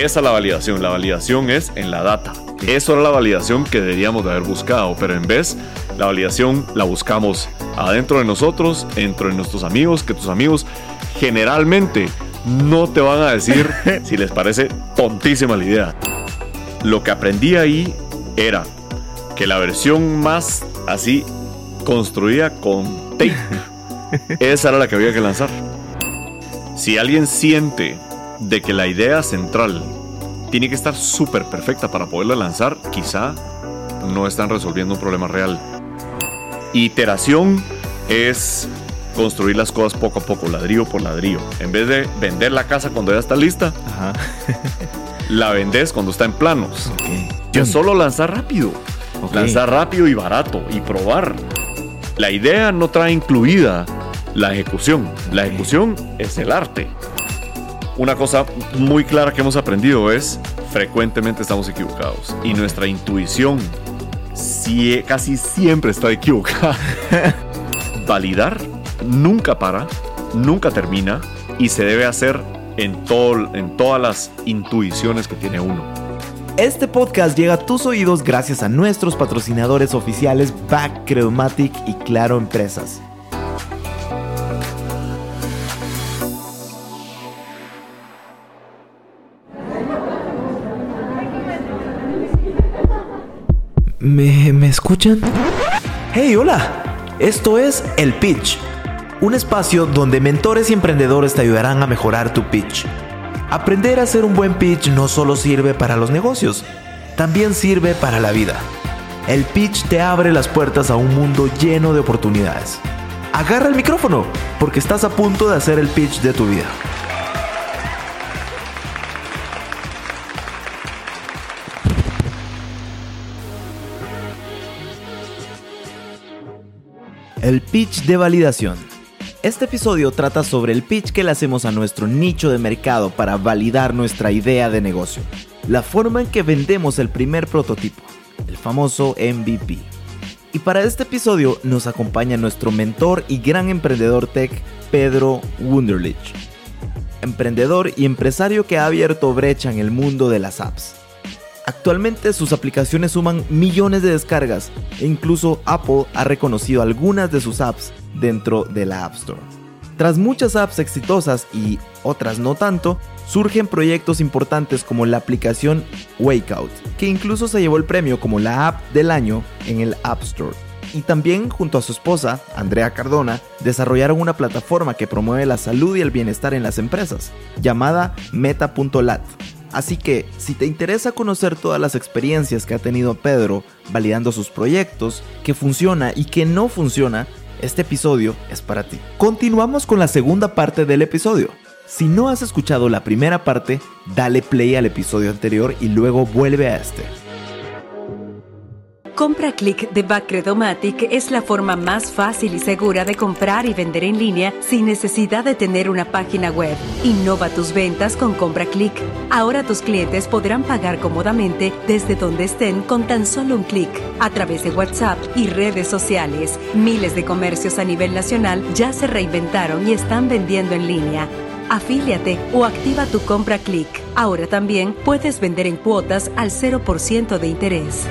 Esa es la validación. La validación es en la data. Eso era la validación que deberíamos de haber buscado, pero en vez la validación la buscamos adentro de nosotros, dentro de nuestros amigos, que tus amigos generalmente no te van a decir si les parece tontísima la idea. Lo que aprendí ahí era que la versión más así construida con tape, esa era la que había que lanzar. Si alguien siente de que la idea central tiene que estar súper perfecta para poderla lanzar, quizá no están resolviendo un problema real. Iteración es construir las cosas poco a poco, ladrillo por ladrillo. En vez de vender la casa cuando ya está lista, la vendes cuando está en planos. Okay. solo lanzar rápido. Lanzar rápido y barato y probar. La idea no trae incluida la ejecución. La ejecución es el arte. Una cosa muy clara que hemos aprendido es frecuentemente estamos equivocados y nuestra intuición casi siempre está equivocada. Validar nunca para, nunca termina y se debe hacer en, todo, en todas las intuiciones que tiene uno. Este podcast llega a tus oídos gracias a nuestros patrocinadores oficiales Back Credomatic y Claro Empresas. ¿Me, ¿Me escuchan? ¡Hey, hola! Esto es El Pitch un espacio donde mentores y emprendedores te ayudarán a mejorar tu pitch. Aprender a hacer un buen pitch no solo sirve para los negocios, también sirve para la vida. El pitch te abre las puertas a un mundo lleno de oportunidades. Agarra el micrófono, porque estás a punto de hacer el pitch de tu vida. El pitch de validación. Este episodio trata sobre el pitch que le hacemos a nuestro nicho de mercado para validar nuestra idea de negocio. La forma en que vendemos el primer prototipo, el famoso MVP. Y para este episodio nos acompaña nuestro mentor y gran emprendedor tech, Pedro Wunderlich. Emprendedor y empresario que ha abierto brecha en el mundo de las apps. Actualmente sus aplicaciones suman millones de descargas e incluso Apple ha reconocido algunas de sus apps dentro de la App Store. Tras muchas apps exitosas y otras no tanto, surgen proyectos importantes como la aplicación Wakeout, que incluso se llevó el premio como la app del año en el App Store. Y también junto a su esposa, Andrea Cardona, desarrollaron una plataforma que promueve la salud y el bienestar en las empresas, llamada Meta.lat. Así que, si te interesa conocer todas las experiencias que ha tenido Pedro validando sus proyectos, que funciona y que no funciona, este episodio es para ti. Continuamos con la segunda parte del episodio. Si no has escuchado la primera parte, dale play al episodio anterior y luego vuelve a este. Compra Click de Backredomatic es la forma más fácil y segura de comprar y vender en línea sin necesidad de tener una página web. Innova tus ventas con Compra Click. Ahora tus clientes podrán pagar cómodamente desde donde estén con tan solo un clic, a través de WhatsApp y redes sociales. Miles de comercios a nivel nacional ya se reinventaron y están vendiendo en línea. Afíliate o activa tu compra Click. Ahora también puedes vender en cuotas al 0% de interés.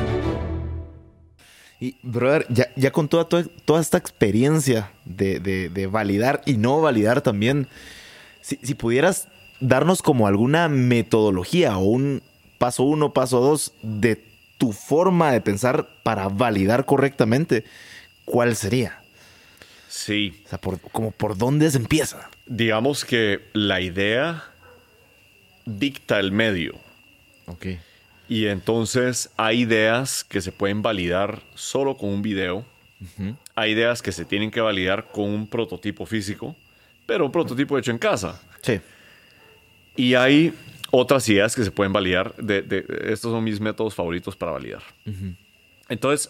Y, brother, ya, con toda, toda, esta experiencia de, validar y no validar también, si, pudieras darnos como alguna metodología o un paso uno, paso dos de tu forma de pensar para validar correctamente, ¿cuál sería? Sí. O sea, por, como por dónde se empieza. Digamos que la idea dicta el medio. Ok. Y entonces hay ideas que se pueden validar solo con un video. Hay ideas que se tienen que validar con un prototipo físico, pero un prototipo hecho en casa. Sí. Y hay otras ideas que se pueden validar. De, estos son mis métodos favoritos para validar. Entonces,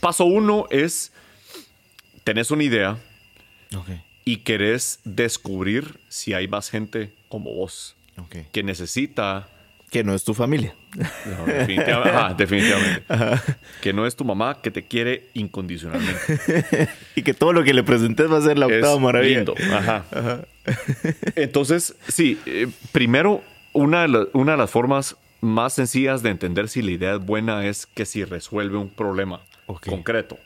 paso uno es, tenés una idea y querés descubrir si hay más gente como vos que necesita que no es tu familia. definitivamente. Que no es tu mamá que te quiere incondicionalmente. y que todo lo que le presentes va a ser la octava maravilla. Lindo. Entonces, sí, eh, primero una de, una de las formas más sencillas de entender si la idea es buena es que si resuelve un problema concreto,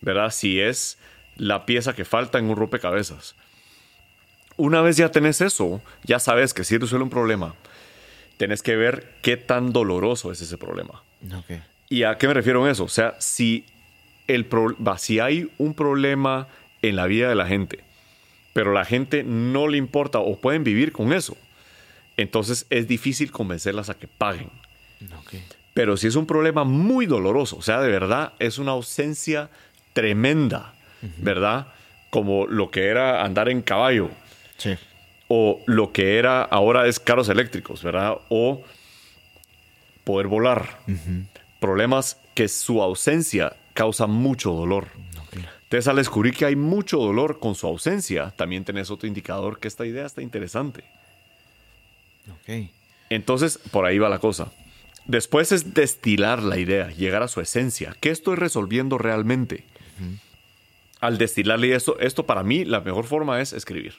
¿verdad? Si es la pieza que falta en un rompecabezas. Una vez ya tenés eso, ya sabes que si resuelve un problema, tenés que ver qué tan doloroso es ese problema. ¿Y a qué me refiero en eso? O sea, si, el si hay un problema en la vida de la gente, pero la gente no le importa o pueden vivir con eso, entonces es difícil convencerlas a que paguen. Pero si es un problema muy doloroso, o sea, de verdad es una ausencia tremenda, ¿verdad? Como lo que era andar en caballo. Sí. O lo que era ahora es carros eléctricos, ¿verdad? O poder volar. Problemas que su ausencia causa mucho dolor. Entonces, al descubrir que hay mucho dolor con su ausencia, también tenés otro indicador que esta idea está interesante. Ok. Entonces, por ahí va la cosa. Después es destilar la idea, llegar a su esencia. ¿Qué estoy resolviendo realmente? Al destilarle esto, esto para mí la mejor forma es escribir.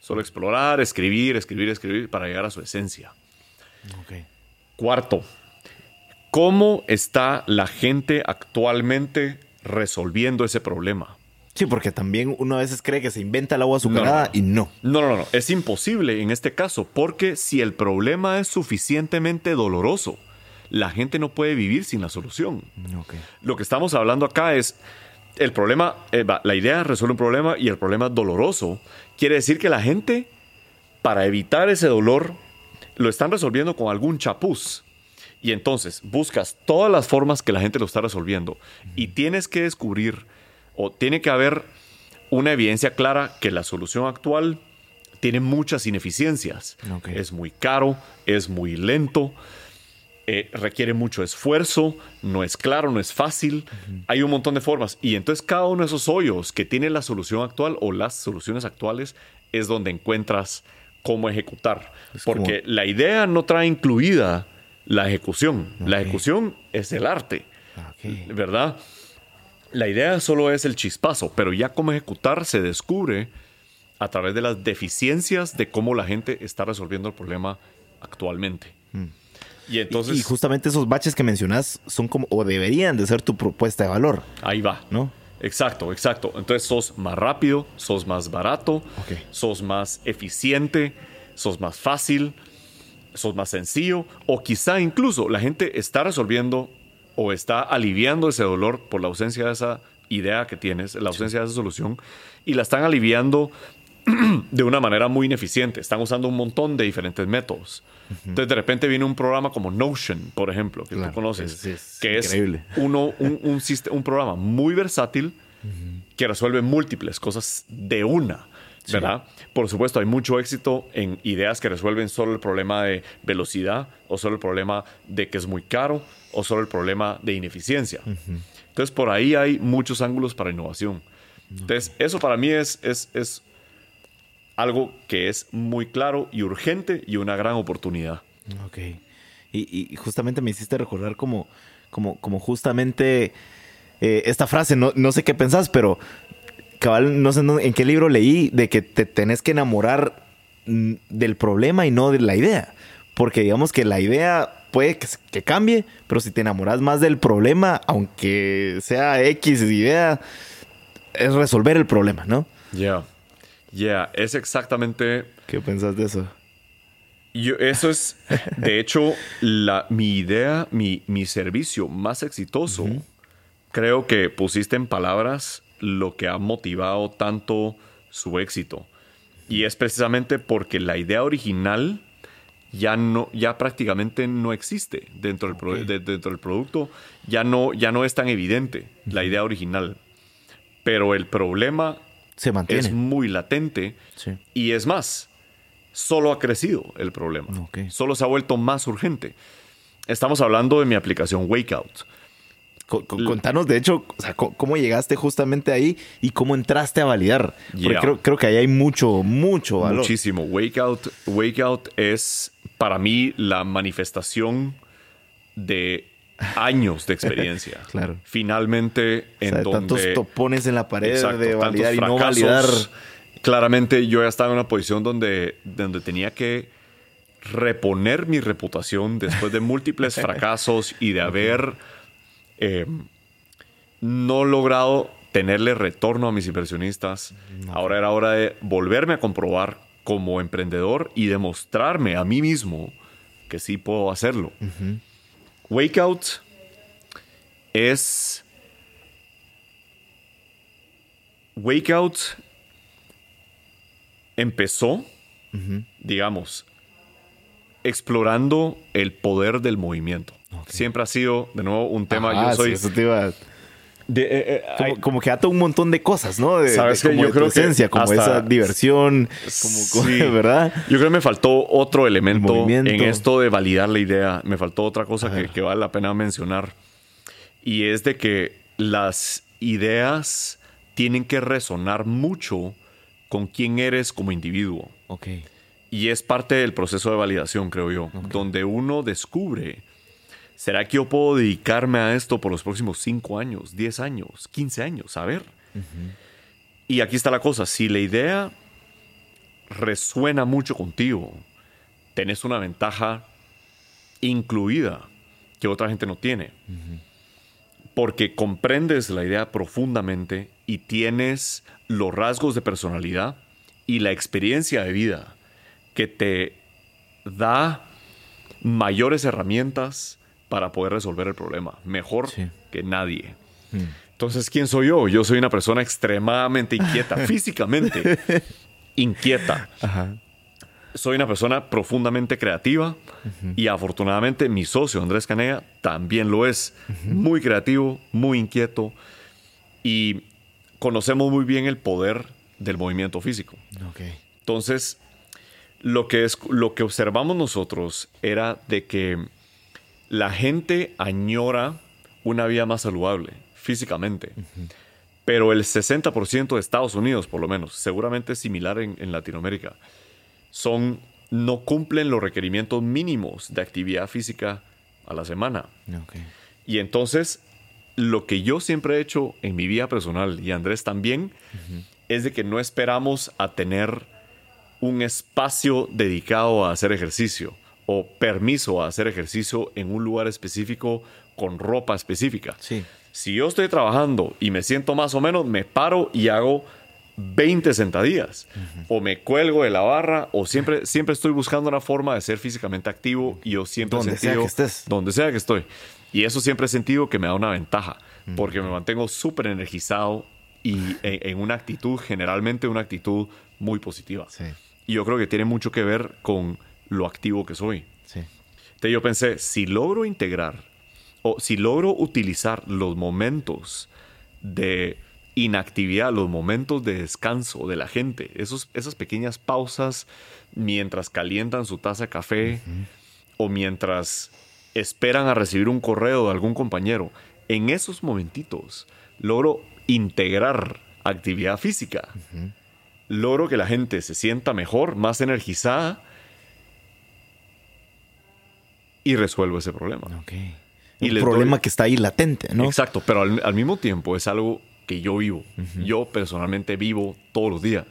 Solo explorar, escribir, escribir, escribir para llegar a su esencia. Okay. Cuarto, ¿cómo está la gente actualmente resolviendo ese problema? Sí, porque también uno a veces cree que se inventa el agua azucarada y no. No, no, no. Es imposible en este caso, porque si el problema es suficientemente doloroso, la gente no puede vivir sin la solución. Lo que estamos hablando acá es el problema, eh, la idea resuelve un problema y el problema doloroso quiere decir que la gente, para evitar ese dolor, lo están resolviendo con algún chapuz. Y entonces buscas todas las formas que la gente lo está resolviendo y tienes que descubrir o tiene que haber una evidencia clara que la solución actual tiene muchas ineficiencias. Es muy caro, es muy lento, eh, requiere mucho esfuerzo, no es claro, no es fácil. Hay un montón de formas. Y entonces cada uno de esos hoyos que tiene la solución actual o las soluciones actuales es donde encuentras cómo ejecutar. Porque la idea no trae incluida la ejecución. La ejecución es el arte. ¿Verdad? La idea solo es el chispazo, pero ya cómo ejecutar se descubre a través de las deficiencias de cómo la gente está resolviendo el problema actualmente. Mm. Y entonces. Y, justamente esos baches que mencionas son como, o deberían de ser tu propuesta de valor. Ahí va. ¿No? Exacto, exacto. Entonces sos más rápido, sos más barato, sos más eficiente, sos más fácil, sos más sencillo, o quizá incluso la gente está resolviendo o está aliviando ese dolor por la ausencia de esa idea que tienes, la ausencia de esa solución, y la están aliviando de una manera muy ineficiente. Están usando un montón de diferentes métodos. Entonces, de repente viene un programa como Notion, por ejemplo, que tú conoces, que es uno, un, un, un, programa muy versátil que resuelve múltiples cosas de una. ¿verdad? Por supuesto, hay mucho éxito en ideas que resuelven solo el problema de velocidad o solo el problema de que es muy caro o solo el problema de ineficiencia. Entonces, por ahí hay muchos ángulos para innovación. Entonces, eso para mí es, es, es algo que es muy claro y urgente y una gran oportunidad. Ok. Y, justamente me hiciste recordar como, como, como justamente eh, esta frase, no, no sé qué pensás, pero cabal, no sé en qué libro leí de que te tenés que enamorar mm, del problema y no de la idea. Porque digamos que la idea puede que, cambie, pero si te enamoras más del problema, aunque sea X idea, es resolver el problema, ¿no? Ya, ya, es exactamente... ¿Qué pensás de eso? Yo, eso es, de hecho, la, mi idea, mi, mi servicio más exitoso, creo que pusiste en palabras lo que ha motivado tanto su éxito. Y es precisamente porque la idea original ya no ya prácticamente no existe dentro del, dentro del producto. Ya no ya no es tan evidente la idea original. Pero el problema se mantiene. Es muy latente y es más solo ha crecido el problema. Solo se ha vuelto más urgente. Estamos hablando de mi aplicación Wakeout Contanos, de hecho, cómo llegaste justamente ahí y cómo entraste a validar. Porque creo, creo, que ahí hay mucho, mucho valor. Muchísimo. Wakeout, Wakeout es para mí la manifestación de años de experiencia. claro. Finalmente, en donde. Tantos topones en la pared de validar y no validar. Claramente, yo ya estaba en una posición donde, donde tenía que reponer mi reputación después de múltiples fracasos y de haber eh, no logrado tenerle retorno a mis inversionistas. Ahora era hora de volverme a comprobar como emprendedor y demostrarme a mí mismo que sí puedo hacerlo. Wakeout es... Wakeout empezó, digamos, explorando el poder del movimiento. Siempre ha sido, de nuevo, un tema. yo soy. eso te iba eh, eh, como, que ata un montón de cosas, ¿no? De, ¿Sabes como yo creo esencia, como esa diversión, como, ¿verdad? Yo creo que me faltó otro elemento en esto de validar la idea. Me faltó otra cosa que, que, vale la pena mencionar. Y es de que las ideas tienen que resonar mucho con quién eres como individuo. Ok. Y es parte del proceso de validación, creo yo, donde uno descubre ¿Será que yo puedo dedicarme a esto por los próximos 5 años, 10 años, 15 años? A ver. Y aquí está la cosa, si la idea resuena mucho contigo, tenés una ventaja incluida que otra gente no tiene. Porque comprendes la idea profundamente y tienes los rasgos de personalidad y la experiencia de vida que te da mayores herramientas para poder resolver el problema, mejor que nadie. Mm. Entonces, ¿quién soy yo? Yo soy una persona extremadamente inquieta, físicamente inquieta. Soy una persona profundamente creativa y afortunadamente mi socio Andrés Canea también lo es. Muy creativo, muy inquieto y conocemos muy bien el poder del movimiento físico. Entonces, lo que, es, lo que observamos nosotros era de que la gente añora una vida más saludable físicamente. Pero el 60% de Estados Unidos, por lo menos, seguramente similar en, Latinoamérica, son, no cumplen los requerimientos mínimos de actividad física a la semana. Y entonces, lo que yo siempre he hecho en mi vida personal, y Andrés también, es de que no esperamos a tener un espacio dedicado a hacer ejercicio o permiso a hacer ejercicio en un lugar específico con ropa específica. Sí. Si yo estoy trabajando y me siento más o menos, me paro y hago 20 sentadillas. O me cuelgo de la barra, o siempre, siempre estoy buscando una forma de ser físicamente activo y yo siempre donde he sentido, sea que estés. Donde sea que estoy. Y eso siempre he sentido que me da una ventaja, porque me mantengo súper energizado y en, una actitud, generalmente una actitud muy positiva. Sí. Y yo creo que tiene mucho que ver con lo activo que soy. Sí. Entonces yo pensé, si logro integrar o si logro utilizar los momentos de inactividad, los momentos de descanso de la gente, esos, esas pequeñas pausas mientras calientan su taza de café o mientras esperan a recibir un correo de algún compañero, en esos momentitos logro integrar actividad física. Logro que la gente se sienta mejor, más energizada y resuelvo ese problema. Okay. Y Un problema que está ahí latente, ¿no? Exacto, pero al, mismo tiempo es algo que yo vivo. Yo personalmente vivo todos los días.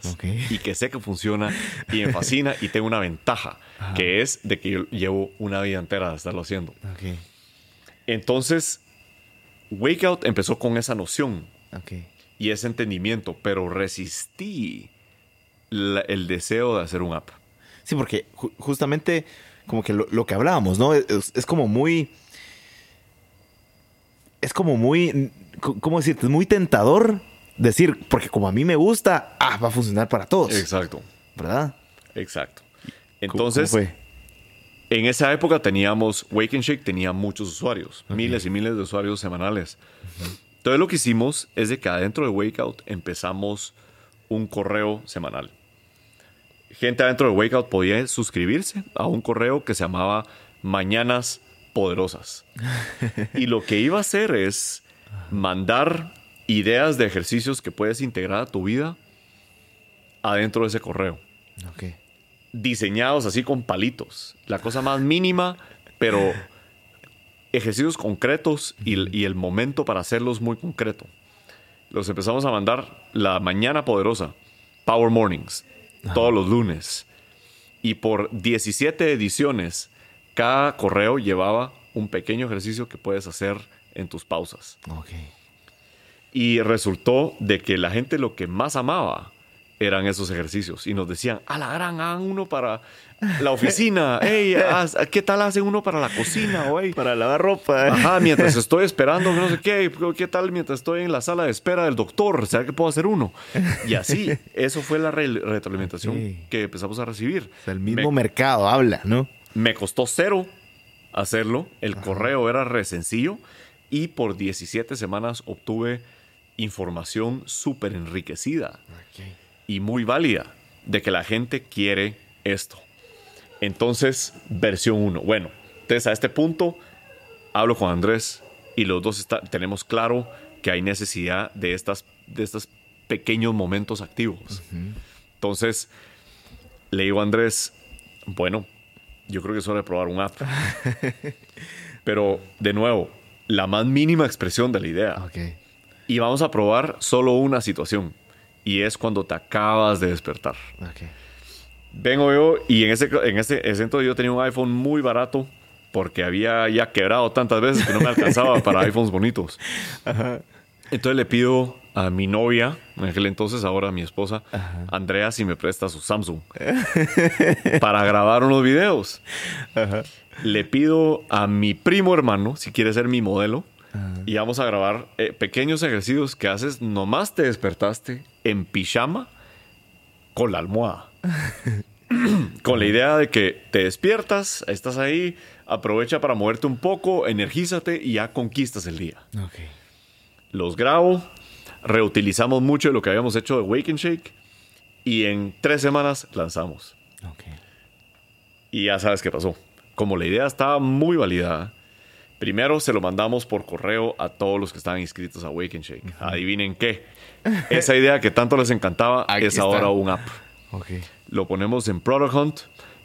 Y que sé que funciona y me fascina y tengo una ventaja, que es de que yo llevo una vida entera de estarlo haciendo. Okay. Entonces, Wakeout empezó con esa noción okay. y ese entendimiento, pero resistí el deseo de hacer un app. Sí, porque justamente como que lo, que hablábamos, ¿no? Es, como muy... Es como muy... ¿Cómo decirte? Es muy tentador decir, porque como a mí me gusta, ah, va a funcionar para todos. Exacto. ¿Verdad? Exacto. Entonces, en esa época teníamos, Wake and Shake tenía muchos usuarios, miles y miles de usuarios semanales. Entonces lo que hicimos es de que adentro de Wakeout empezamos un correo semanal gente adentro de Wakeout podía suscribirse a un correo que se llamaba Mañanas Poderosas. y lo que iba a hacer es mandar ideas de ejercicios que puedes integrar a tu vida adentro de ese correo. Diseñados así con palitos. La cosa más mínima, pero ejercicios concretos y, y el momento para hacerlos muy concreto. Los empezamos a mandar la mañana poderosa, Power Mornings todos los lunes. Y por 17 ediciones, cada correo llevaba un pequeño ejercicio que puedes hacer en tus pausas. Y resultó de que la gente lo que más amaba eran esos ejercicios. Y nos decían, a la gran, hagan uno para la oficina. Hey, ¿qué tal hacen uno para la cocina? O, para lavar ropa. Ajá, mientras estoy esperando, no sé qué. ¿Qué tal mientras estoy en la sala de espera del doctor? ¿Será que puedo hacer uno? Y así, eso fue la retroalimentación que empezamos a recibir. el mismo mercado habla, ¿no? Me costó cero hacerlo. El correo era re sencillo. Y por 17 semanas obtuve información súper enriquecida y muy válida de que la gente quiere esto. Entonces, versión 1. Bueno, entonces a este punto hablo con Andrés y los dos tenemos claro que hay necesidad de, estas, de estos pequeños momentos activos. Entonces, le digo a Andrés, bueno, yo creo que es hora de probar un app. Pero, de nuevo, la más mínima expresión de la idea. Y vamos a probar solo una situación. Y es cuando te acabas de despertar. Vengo yo y en ese, en ese, entonces yo tenía un iPhone muy barato porque había ya quebrado tantas veces que no me alcanzaba para iPhones bonitos. Entonces le pido a mi novia, en aquel entonces, ahora mi esposa, Andrea, si me presta su Samsung para grabar unos videos. Le pido a mi primo hermano, si quiere ser mi modelo, y vamos a grabar eh, pequeños ejercicios que haces nomás te despertaste en pijama con la almohada. con la idea de que te despiertas, estás ahí, aprovecha para moverte un poco, energízate y ya conquistas el día. Los grabo, reutilizamos mucho de lo que habíamos hecho de Wake and Shake y en tres semanas lanzamos. Y ya sabes qué pasó. Como la idea estaba muy validada, primero se lo mandamos por correo a todos los que estaban inscritos a Wake and Shake. Adivinen qué. Esa idea que tanto les encantaba es ahora un app. Lo ponemos en Product Hunt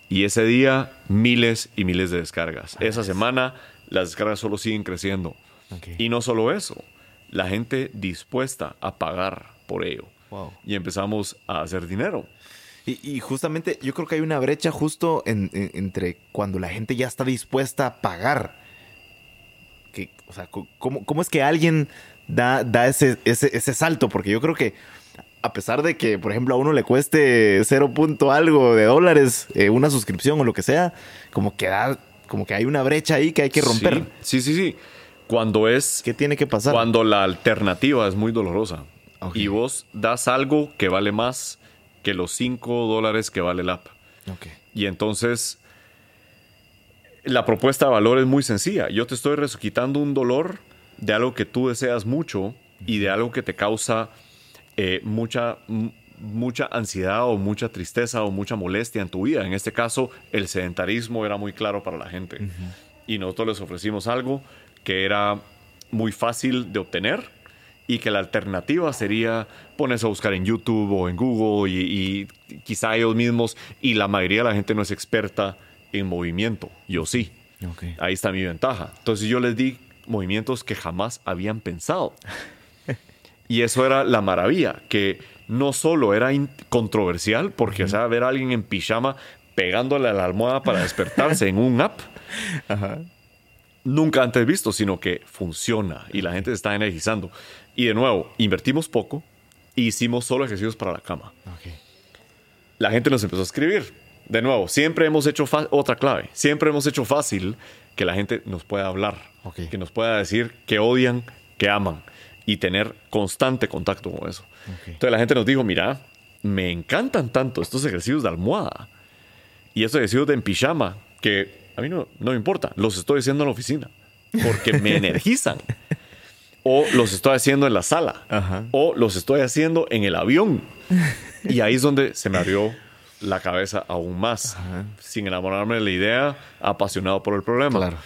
y ese día miles y miles de descargas. Esa semana las descargas solo siguen creciendo. Y no solo eso, la gente dispuesta a pagar por ello. Y empezamos a hacer dinero. Y, justamente yo creo que hay una brecha justo entre cuando la gente ya está dispuesta a pagar. Que, o sea, ¿cómo, es que alguien da, da ese, ese, salto? Porque yo creo que a pesar de que, por ejemplo, a uno le cueste cero punto algo de dólares eh, una suscripción o lo que sea, como que, como que hay una brecha ahí que hay que romper. sí, sí. sí. Cuando es... ¿Qué tiene que pasar? Cuando la alternativa es muy dolorosa. Y vos das algo que vale más que los 5 dólares que vale el app. Y entonces la propuesta de valor es muy sencilla. Yo te estoy quitando un dolor de algo que tú deseas mucho y de algo que te causa eh, mucha, mucha ansiedad o mucha tristeza o mucha molestia en tu vida. En este caso, el sedentarismo era muy claro para la gente. Y nosotros les ofrecimos algo que era muy fácil de obtener y que la alternativa sería ponerse a buscar en YouTube o en Google y, quizá ellos mismos y la mayoría de la gente no es experta en movimiento. Yo sí. Ahí está mi ventaja. Entonces yo les di movimientos que jamás habían pensado. y eso era la maravilla, que no solo era controversial, porque, o sea, ver a alguien en pijama pegándole a la almohada para despertarse en un app. Ajá nunca antes visto, sino que funciona y la gente se está energizando. Y de nuevo, invertimos poco e hicimos solo ejercicios para la cama. La gente nos empezó a escribir. De nuevo, siempre hemos hecho otra clave. Siempre hemos hecho fácil que la gente nos pueda hablar, que nos pueda decir que odian, que aman y tener constante contacto con eso. Entonces la gente nos dijo, mira, me encantan tanto estos ejercicios de almohada y estos ejercicios de en pijama que a mí no, no me importa, los estoy haciendo en la oficina porque me energizan. O los estoy haciendo en la sala. O los estoy haciendo en el avión. Y ahí es donde se me abrió la cabeza aún más. Sin enamorarme de la idea, apasionado por el problema. Claro.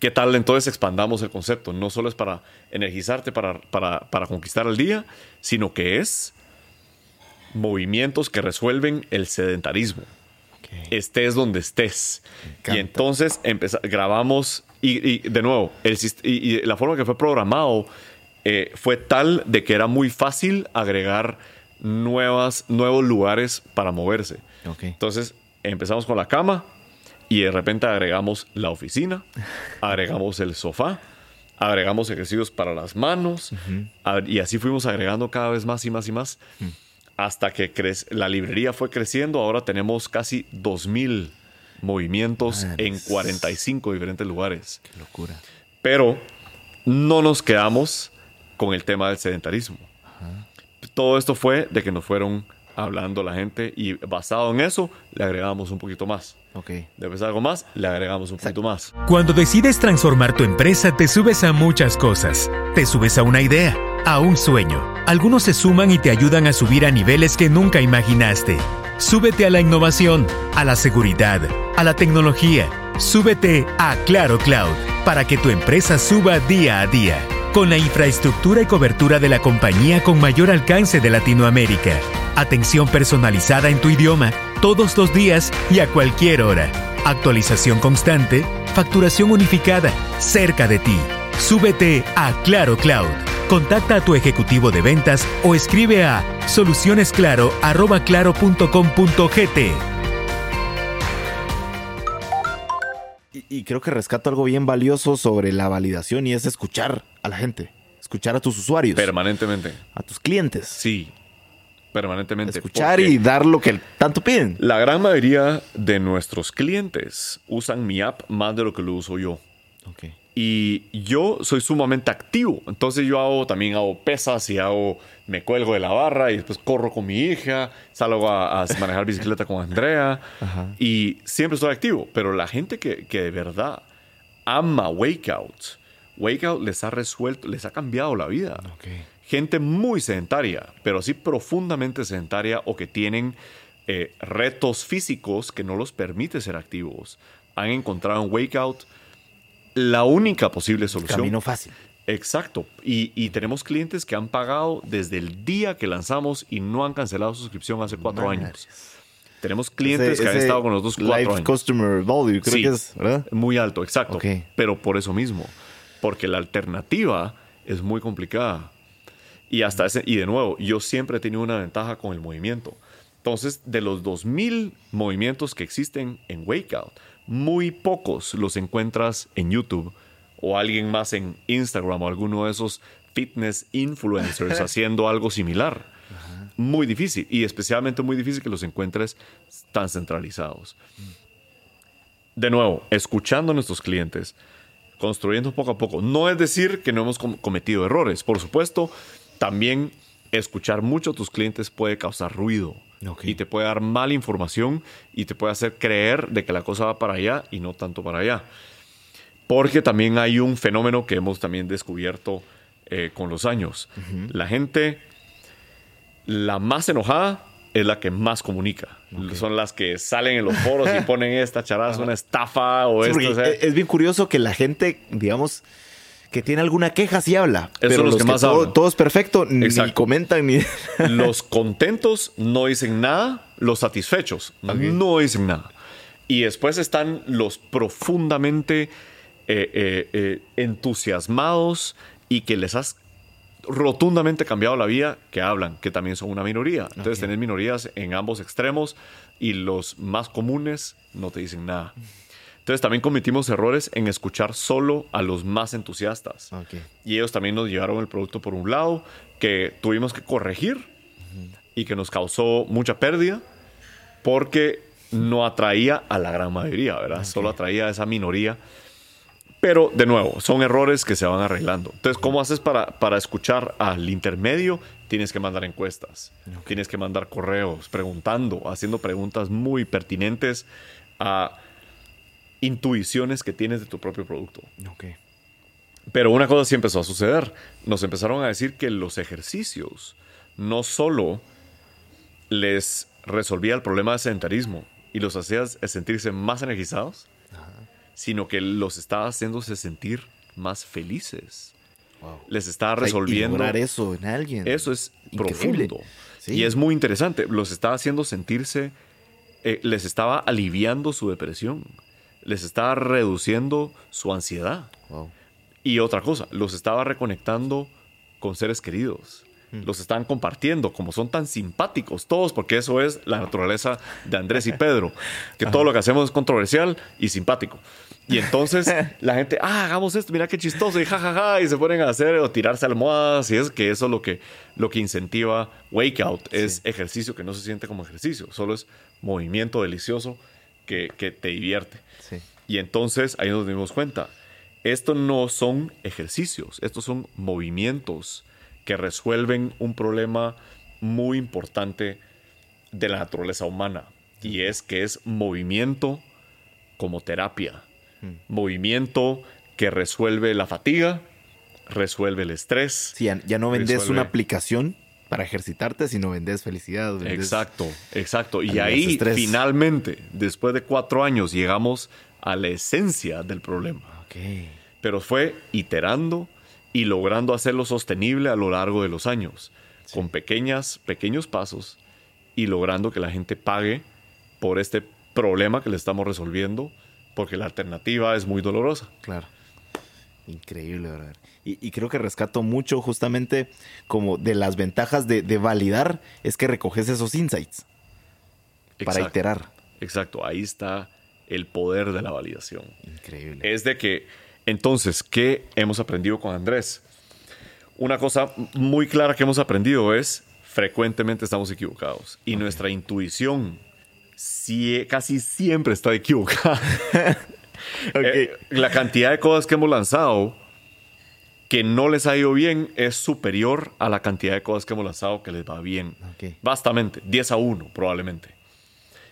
¿Qué tal entonces expandamos el concepto? No solo es para energizarte, para, para, para conquistar el día, sino que es movimientos que resuelven el sedentarismo estés donde estés. Y entonces grabamos y, de nuevo, el, y, la forma que fue programado eh, fue tal de que era muy fácil agregar nuevas, nuevos lugares para moverse. Entonces empezamos con la cama y de repente agregamos la oficina, agregamos el sofá, agregamos ejercicios para las manos y así fuimos agregando cada vez más y más y más hasta que la librería fue creciendo. Ahora tenemos casi 2.000 movimientos en 45 diferentes lugares. Qué locura. Pero no nos quedamos con el tema del sedentarismo. Todo esto fue de que nos fueron hablando la gente y basado en eso le agregamos un poquito más. Ok. Debes algo más, le agregamos un poquito más. Cuando decides transformar tu empresa, te subes a muchas cosas. Te subes a una idea, a un sueño. Algunos se suman y te ayudan a subir a niveles que nunca imaginaste. Súbete a la innovación, a la seguridad, a la tecnología. Súbete a Claro Cloud para que tu empresa suba día a día. Con la infraestructura y cobertura de la compañía con mayor alcance de Latinoamérica. Atención personalizada en tu idioma, todos los días y a cualquier hora. Actualización constante, facturación unificada, cerca de ti. Súbete a Claro Cloud. Contacta a tu ejecutivo de ventas o escribe a solucionesclaro.claro.com.gt. Y, y creo que rescato algo bien valioso sobre la validación y es escuchar a la gente, escuchar a tus usuarios, Permanentemente. a tus clientes. Sí, permanentemente. Escuchar y dar lo que tanto piden. La gran mayoría de nuestros clientes usan mi app más de lo que lo uso yo. Y yo soy sumamente activo. Entonces yo hago también hago pesas y hago me cuelgo de la barra y después corro con mi hija, salgo a, a manejar bicicleta con Andrea y siempre estoy activo. Pero la gente que, que de verdad ama Wakeout, Wakeout les ha resuelto, les ha cambiado la vida. Gente muy sedentaria, pero así profundamente sedentaria o que tienen eh, retos físicos que no los permite ser activos, han encontrado en Wakeout la única posible solución. Camino fácil. Exacto. Y, y tenemos clientes que han pagado desde el día que lanzamos y no han cancelado suscripción hace cuatro años. Tenemos clientes Ese- que han estado con nosotros cuatro Life años. Customer Value, creo Sí. que es, ¿verdad? Muy alto, exacto. Pero por eso mismo. Porque la alternativa es muy complicada. Y hasta ese, y de nuevo, yo siempre he tenido una ventaja con el movimiento. Entonces, de los 2000 movimientos que existen en Wakeout, muy pocos los encuentras en YouTube o alguien más en Instagram o alguno de esos fitness influencers haciendo algo similar. Muy difícil y especialmente muy difícil que los encuentres tan centralizados de nuevo, escuchando a nuestros clientes, construyendo poco a poco. No es decir que no hemos com- cometido errores. Por supuesto, también escuchar mucho a tus clientes puede causar ruido. Y te puede dar mala información y te puede hacer creer de que la cosa va para allá y no tanto para allá. Porque también hay un fenómeno que hemos también descubierto eh, con los años. La gente, la más enojada es la que más comunica. Son las que salen en los foros y ponen esta charada, es una estafa o Sí, esto. o sea, es bien curioso que la gente, digamos, que tiene alguna queja sí habla. pero los los que que, más todo, hablan. todo es perfecto, ni comentan ni. los contentos no dicen nada, los satisfechos no dicen nada. Y después están los profundamente eh, eh, eh, entusiasmados y que les has rotundamente cambiado la vida, que hablan, que también son una minoría. Entonces tenés minorías en ambos extremos y los más comunes no te dicen nada. Entonces también cometimos errores en escuchar solo a los más entusiastas. Y ellos también nos llevaron el producto por un lado que tuvimos que corregir y que nos causó mucha pérdida porque no atraía a la gran mayoría, ¿verdad? Solo atraía a esa minoría. Pero, de nuevo, son errores que se van arreglando. Entonces, ¿cómo haces para, para escuchar al intermedio? Tienes que mandar encuestas, tienes que mandar correos, preguntando, haciendo preguntas muy pertinentes a intuiciones que tienes de tu propio producto. Ok. Pero una cosa sí empezó a suceder. Nos empezaron a decir que los ejercicios no solo les resolvía el problema de sedentarismo y los hacía sentirse más energizados, sino que los estaba haciéndose sentir más felices. Wow. Les estaba O sea, y resolviendo. eso en alguien. Eso es Increíble. profundo. Sí. Y es muy interesante. Los estaba haciendo sentirse, eh, les estaba aliviando su depresión, les estaba reduciendo su ansiedad. Wow. Y otra cosa, los estaba reconectando con seres queridos. los están compartiendo, como son tan simpáticos todos, porque eso es la naturaleza de Andrés y Pedro, que todo lo que hacemos es controversial y simpático. Y entonces la gente, ah, hagamos esto, mira qué chistoso, y jajaja, y se ponen a hacer o tirarse almohadas, y es que eso es lo que, lo que incentiva Wake Out, es ejercicio que no se siente como ejercicio, solo es movimiento delicioso que, que te divierte. Y entonces ahí nos dimos cuenta, esto no son ejercicios, estos son movimientos que resuelven un problema muy importante de la naturaleza humana, y es que es movimiento como terapia. Movimiento que resuelve la fatiga, resuelve el estrés. ya, no vendes una aplicación para ejercitarte, sino vendes felicidad. exacto, exacto. Y ahí finalmente, después de cuatro años, llegamos a la esencia del problema. Pero fue iterando y logrando hacerlo sostenible a lo largo de los años, con pequeñas, pequeños pasos y logrando que la gente pague por este problema que le estamos resolviendo porque la alternativa es muy dolorosa. Claro. Increíble, ¿verdad? Y, creo que rescato mucho justamente como de las ventajas de, validar es que recoges esos insights para iterar. Exacto, ahí está el poder de la validación. Increíble. Es de que, entonces, ¿qué hemos aprendido con Andrés? Una cosa muy clara que hemos aprendido es, frecuentemente estamos equivocados y nuestra intuición casi siempre está equivocada. Eh, la cantidad de cosas que hemos lanzado que no les ha ido bien es superior a la cantidad de cosas que hemos lanzado que les va bien. Bastamente, 10 a 1 probablemente.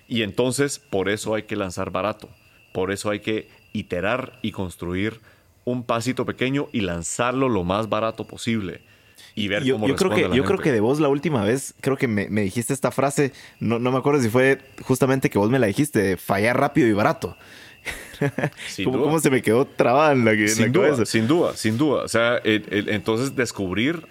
Y entonces por eso hay que lanzar barato, por eso hay que iterar y construir un pasito pequeño y lanzarlo lo más barato posible y ver yo, cómo yo creo que Yo creo que de vos la última vez, creo que me, dijiste esta frase, no, no, me acuerdo si fue justamente que vos me la dijiste, fallar rápido y barato. ¿Cómo, se me quedó trabada en la, sin duda, Sin duda, sin duda. O sea, entonces descubrir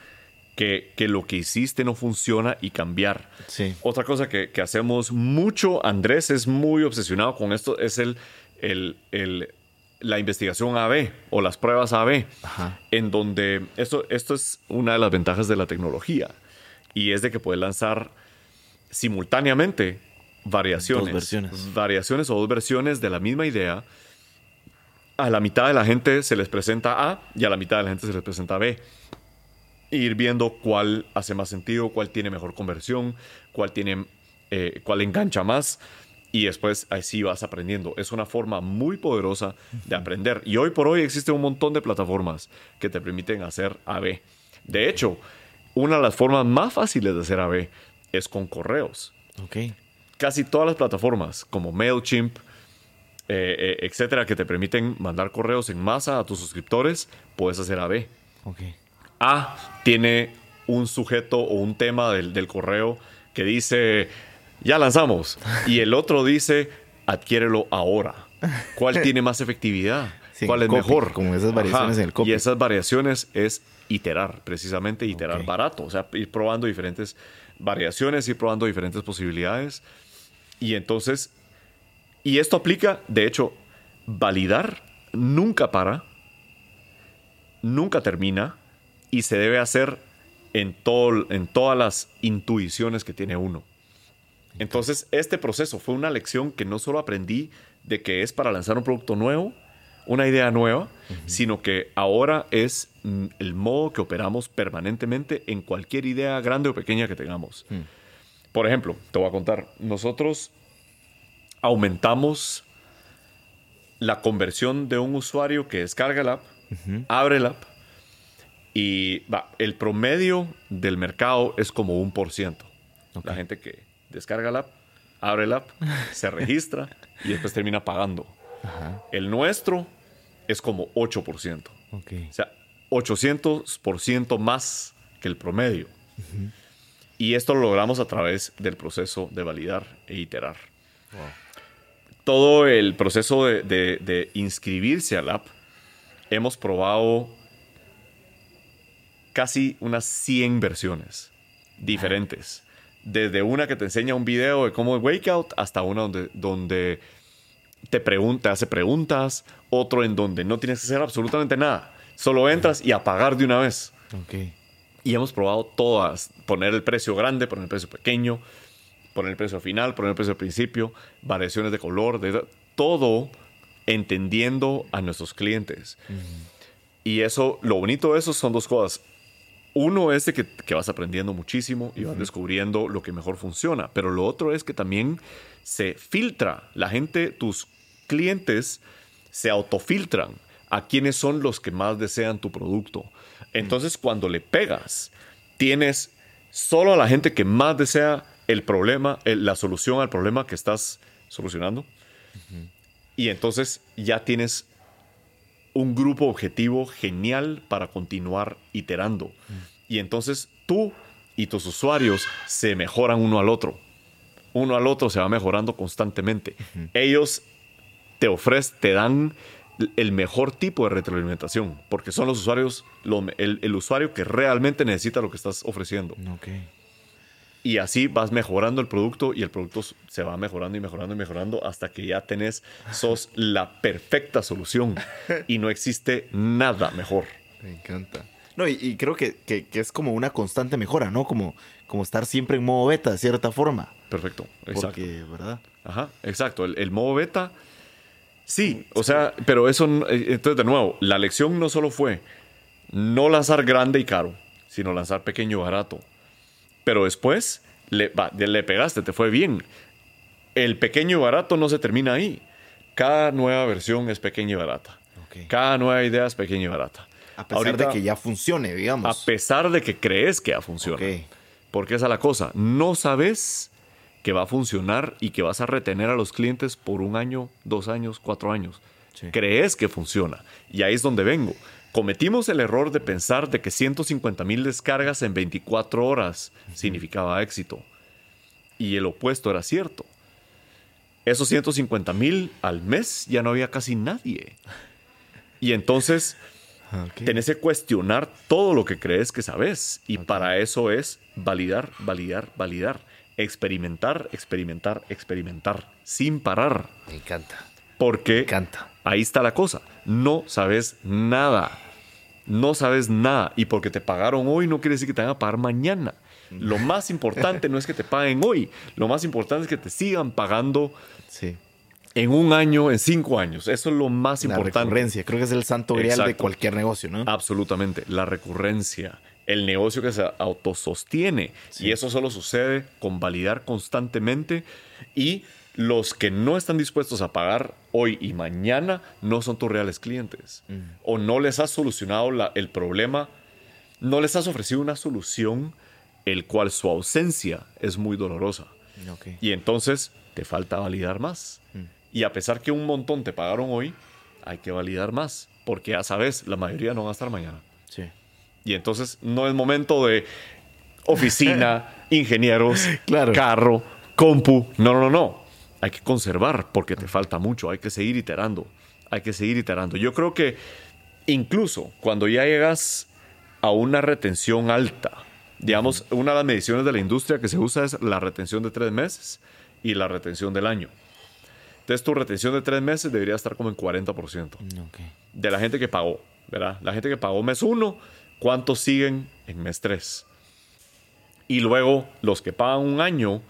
que, que, lo que hiciste no funciona y cambiar. Sí. Otra cosa que, que, hacemos mucho, Andrés es muy obsesionado con esto, es el, el, el la investigación AB o las pruebas AB, en donde esto, esto es una de las ventajas de la tecnología y es de que puede lanzar simultáneamente variaciones, versiones. variaciones o dos versiones de la misma idea. A la mitad de la gente se les presenta A y a la mitad de la gente se les presenta B. ir viendo cuál hace más sentido, cuál tiene mejor conversión, cuál tiene, eh, cuál engancha más y después así vas aprendiendo. Es una forma muy poderosa de aprender. Y hoy por hoy existe un montón de plataformas que te permiten hacer AB. De hecho, una de las formas más fáciles de hacer AB es con correos. Okay. Casi todas las plataformas, como MailChimp, eh, eh, etcétera, que te permiten mandar correos en masa a tus suscriptores, puedes hacer AB. Okay. A tiene un sujeto o un tema del, del correo que dice ya lanzamos. Y el otro dice, adquiérelo ahora. ¿Cuál tiene más efectividad? ¿Cuál es mejor? Como esas variaciones en el copy. Y esas variaciones es iterar, precisamente iterar barato. O sea, ir probando diferentes variaciones, ir probando diferentes posibilidades. Y entonces, y esto aplica, de hecho, validar nunca para, nunca termina y se debe hacer en, todo, en todas las intuiciones que tiene uno. Entonces, este proceso fue una lección que no solo aprendí de que es para lanzar un producto nuevo, una idea nueva, sino que ahora es mm, el modo que operamos permanentemente en cualquier idea grande o pequeña que tengamos. Hmm. Por ejemplo, te voy a contar, nosotros aumentamos la conversión de un usuario que descarga la app, abre la app y va, el promedio del mercado es como un por ciento. La gente que descarga la app, abre la app, se registra y después termina pagando. El nuestro es como 8%. O sea, 800% más que el promedio. Y esto lo logramos a través del proceso de validar e iterar. Todo el proceso de, inscribirse al app, hemos probado casi unas 100 versiones diferentes desde una que te enseña un video de cómo es Wake Out hasta una donde, donde te pregunta, hace preguntas, otro en donde no tienes que hacer absolutamente nada. Solo entras y apagar de una vez. Y hemos probado todas, poner el precio grande, poner el precio pequeño, poner el precio final, poner el precio al principio, variaciones de color, de todo entendiendo a nuestros clientes. Y eso, lo bonito de eso son dos cosas. Uno es de que, vas aprendiendo muchísimo y vas descubriendo lo que mejor funciona, pero lo otro es que también se filtra. La gente, tus clientes, se autofiltran a quienes son los que más desean tu producto. Entonces, cuando le pegas, tienes solo a la gente que más desea el problema, la solución al problema que estás solucionando. Y entonces ya tienes un grupo objetivo genial para continuar iterando. Y entonces tú y tus usuarios se mejoran uno al otro. Uno al otro se va mejorando constantemente. Ellos te ofrecen, te dan el mejor tipo de retroalimentación, porque son los usuarios, el, usuario que realmente necesita lo que estás ofreciendo. Y así vas mejorando el producto y el producto se va mejorando y mejorando y mejorando hasta que ya tenés, sos la perfecta solución y no existe nada mejor. Me encanta. No, y, creo que, que, es como una constante mejora, ¿no? Como, como estar siempre en modo beta, de cierta forma. Perfecto, exacto. Porque, ¿verdad? Ajá, exacto. El, el modo beta, sí, o sea, pero eso, eh, entonces de nuevo, la lección no solo fue no lanzar grande y caro, sino lanzar pequeño y barato pero después le, le pegaste, te fue bien. El pequeño y barato no se termina ahí. Cada nueva versión es pequeña y barata. Cada nueva idea es pequeña y barata. A pesar de que ya funcione, digamos. A pesar de que crees que ya funciona. Porque esa es la cosa. No sabes que va a funcionar y que vas a retener a los clientes por un año, dos años, cuatro años. Crees que funciona. Y ahí es donde vengo. Cometimos el error de pensar de que 150 mil descargas en 24 horas significaba éxito. Y el opuesto era cierto. Esos 150 mil al mes ya no había casi nadie. Y entonces tenés que cuestionar todo lo que crees que sabes. Y para eso es validar, validar, validar. Experimentar, experimentar, experimentar. Sin parar. Me encanta. Porque Me encanta. ahí está la cosa. No sabes nada. No sabes nada. Y porque te pagaron hoy no quiere decir que te van a pagar mañana. Lo más importante no es que te paguen hoy. Lo más importante es que te sigan pagando sí. en un año, en cinco años. Eso es lo más importante. La recurrencia. Creo que es el santo grial de cualquier negocio, ¿no? Absolutamente. La recurrencia. El negocio que se autosostiene. Y eso solo sucede con validar constantemente y los que no están dispuestos a pagar hoy y mañana no son tus reales clientes. Mm. O no les has solucionado el problema, no les has ofrecido una solución el cual su ausencia es muy dolorosa. Y entonces te falta validar más. Mm. Y a pesar que un montón te pagaron hoy, hay que validar más. Porque ya sabes, la mayoría no va a estar mañana. Y entonces no es momento de oficina, ingenieros, carro, compu. No, no, no hay que conservar porque te falta mucho, hay que seguir iterando, hay que seguir iterando. Yo creo que incluso cuando ya llegas a una retención alta, digamos, una de las mediciones de la industria que se usa es la retención de tres meses y la retención del año. Entonces tu retención de tres meses debería estar como en 40% de la gente que pagó, ¿verdad? La gente que pagó mes uno, ¿cuántos siguen en mes tres? Y luego los que pagan un año,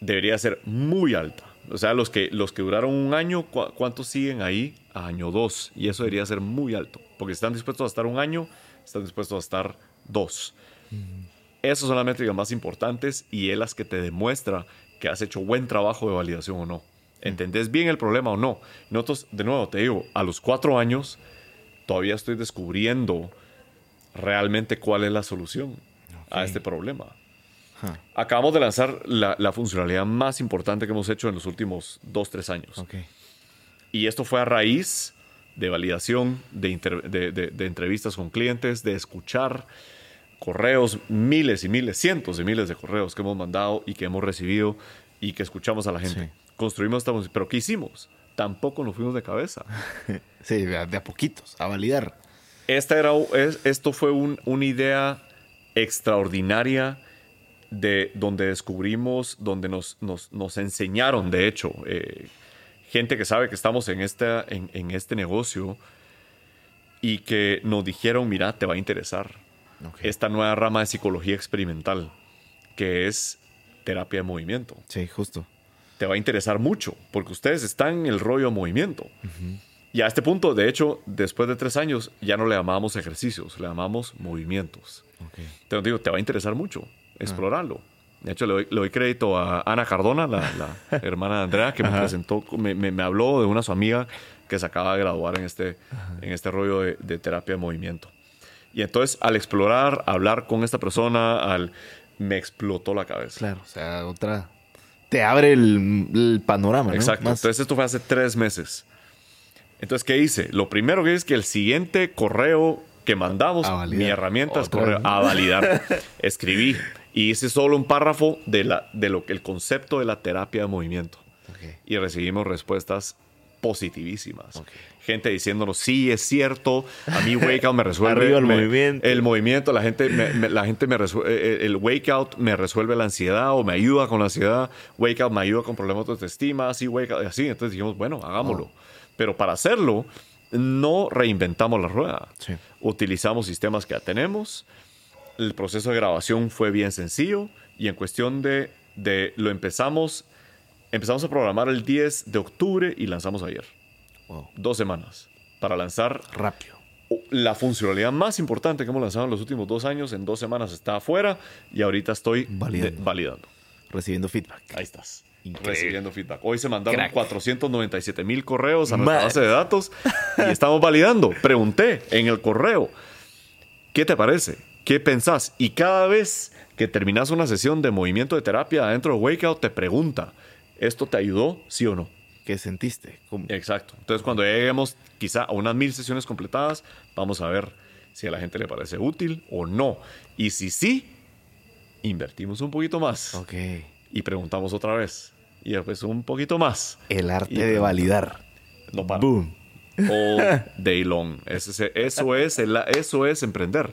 debería ser muy alta. O sea, los que, los que duraron un año, ¿cuántos siguen ahí a año dos? Y eso debería ser muy alto, porque si están dispuestos a estar un año, están dispuestos a estar dos. Esas son las métricas más importantes y es las que te demuestra que has hecho buen trabajo de validación o no. ¿Entendés bien el problema o no? Nosotros, de nuevo, te digo, a los cuatro años todavía estoy descubriendo realmente cuál es la solución a este problema. Acabamos de lanzar la, funcionalidad más importante que hemos hecho en los últimos dos, tres años. Y esto fue a raíz de validación, de, entrevistas con clientes, de escuchar correos, miles y miles, cientos de miles de correos que hemos mandado y que hemos recibido y que escuchamos a la gente. Construimos esta pero ¿qué hicimos? Tampoco nos fuimos de cabeza. sí, de a, poquitos, a validar. Esta era, esto fue una idea extraordinaria de donde descubrimos, donde nos, nos, enseñaron, de hecho, eh, gente que sabe que estamos en, esta, en, este negocio y que nos dijeron, mira, te va a interesar. esta nueva rama de psicología experimental, que es terapia de movimiento. Sí, justo. Te va a interesar mucho, porque ustedes están en el rollo de movimiento. Y a este punto, de hecho, después de tres años, ya no le llamamos ejercicios, le llamamos movimientos. Te digo, te va a interesar mucho explorarlo. De hecho, le doy, crédito a Ana Cardona, la, hermana de Andrea, que me presentó, me, habló de una su amiga que se acaba de graduar en este, en este rollo de, terapia de movimiento. Y entonces, al explorar, hablar con esta persona, al, me explotó la cabeza. Claro, o sea, otra. Te abre el, panorama, ¿no? Exacto. Entonces, esto fue hace tres meses. Entonces, ¿qué hice? Lo primero que es que el siguiente correo que mandamos, mi herramienta es correo, a validar. Escribí y hice solo un párrafo de, la, de lo que el concepto de la terapia de movimiento. Y recibimos respuestas positivísimas. Gente diciéndonos, sí, es cierto, a mí Wake Out me resuelve el movimiento. El movimiento, la gente, me, la gente me resuelve, eh, eh, el Wake Out me resuelve la ansiedad o me ayuda con la ansiedad, Wake Out me ayuda con problemas de autoestima, así, Wake Out, así. Entonces dijimos, bueno, hagámoslo. Oh. Pero para hacerlo, no reinventamos la rueda. Utilizamos sistemas que ya tenemos, el proceso de grabación fue bien sencillo y en cuestión de, de lo empezamos, empezamos a programar el 10 de octubre y lanzamos ayer. Dos semanas para lanzar rápido. La funcionalidad más importante que hemos lanzado en los últimos dos años, en dos semanas está afuera y ahorita estoy validando. Recibiendo feedback. Ahí estás. Recibiendo feedback. Hoy se mandaron 497 mil correos a nuestra base de datos y estamos validando. Pregunté en el correo, ¿qué te parece? ¿Qué pensás? Y cada vez que terminas una sesión de movimiento de terapia adentro de Wakeout, te pregunta, ¿esto te ayudó, sí o no? ¿Qué sentiste? Exacto. Entonces, cuando lleguemos quizá a unas mil sesiones completadas, vamos a ver si a la gente le parece útil o no. Y si sí, invertimos un poquito más. Ok. Y preguntamos otra vez. Y después un poquito más. El arte de validar. No para. Boom. All day long. Eso es, eso es emprender.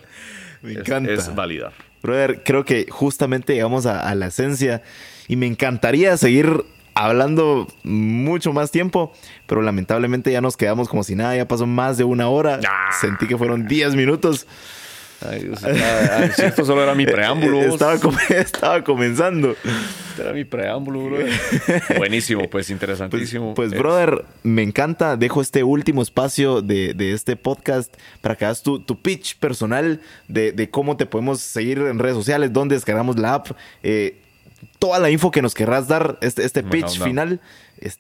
Me encanta. Es, validar. Brother, creo que justamente llegamos a, la esencia y me encantaría seguir hablando mucho más tiempo, pero lamentablemente ya nos quedamos como si nada, ya pasó más de una hora. Sentí que fueron 10 minutos. Ay, esto solo era mi preámbulo. Estaba, estaba comenzando. era mi preámbulo, bro. Buenísimo, pues interesantísimo. Pues, pues brother, me encanta. Dejo este último espacio de, este podcast para que hagas tu, tu pitch personal de, cómo te podemos seguir en redes sociales, dónde descargamos la app. Eh, toda la info que nos querrás dar, este, este pitch final,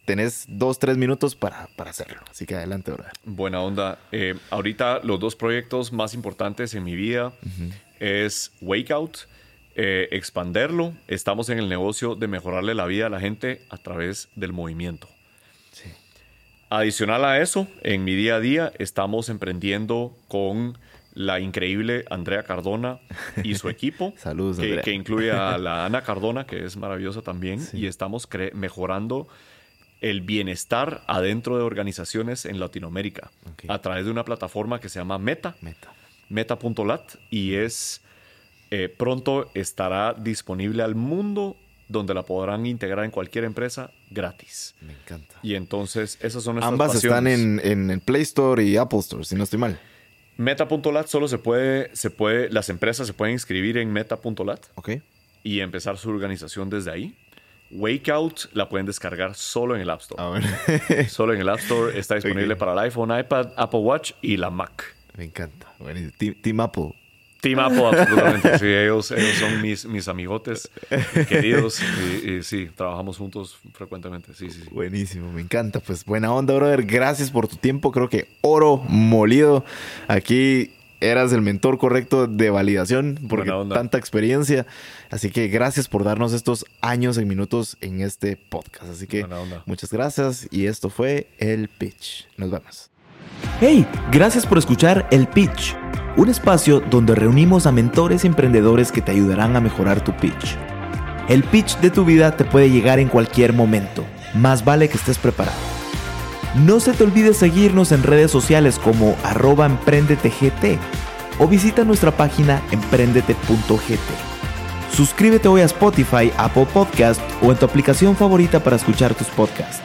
tenés dos, tres minutos para, hacerlo. Así que adelante, brother. Buena onda. Eh, ahorita los dos proyectos más importantes en mi vida es Wakeout, eh, expanderlo. Estamos en el negocio de mejorarle la vida a la gente a través del movimiento. Adicional a eso, en mi día a día estamos emprendiendo con la increíble Andrea Cardona y su equipo. Saludos, que, que, incluye a la Ana Cardona, que es maravillosa también. Y estamos mejorando el bienestar adentro de organizaciones en Latinoamérica a través de una plataforma que se llama Meta. Meta. Meta.lat y es eh, pronto estará disponible al mundo donde la podrán integrar en cualquier empresa gratis. Me encanta. Y entonces esas son nuestras Ambas están en, en Play Store y Apple Store, si no estoy mal. Meta.lat solo se puede, se puede, las empresas se pueden inscribir en meta.lat y empezar su organización desde ahí. Wakeout la pueden descargar solo en el App Store. Ah, solo en el App Store está disponible para el iPhone, iPad, Apple Watch y la Mac. Me encanta. Team, Apple. Team Apple, absolutamente. Sí, ellos, son mis, mis amigotes queridos y, sí, trabajamos juntos frecuentemente. Sí, sí, sí. Buenísimo, me encanta. Pues buena onda, brother. Gracias por tu tiempo. Creo que oro molido. Aquí eras el mentor correcto de validación porque tanta experiencia. Así que gracias por darnos estos años en minutos en este podcast. Así que muchas gracias y esto fue El Pitch. Nos vemos. Hey, gracias por escuchar El Pitch un espacio donde reunimos a mentores y emprendedores que te ayudarán a mejorar tu pitch. El pitch de tu vida te puede llegar en cualquier momento, más vale que estés preparado. No se te olvide seguirnos en redes sociales como arroba emprendetegt o visita nuestra página emprendete.gt. Suscríbete hoy a Spotify, Apple Podcast o en tu aplicación favorita para escuchar tus podcasts.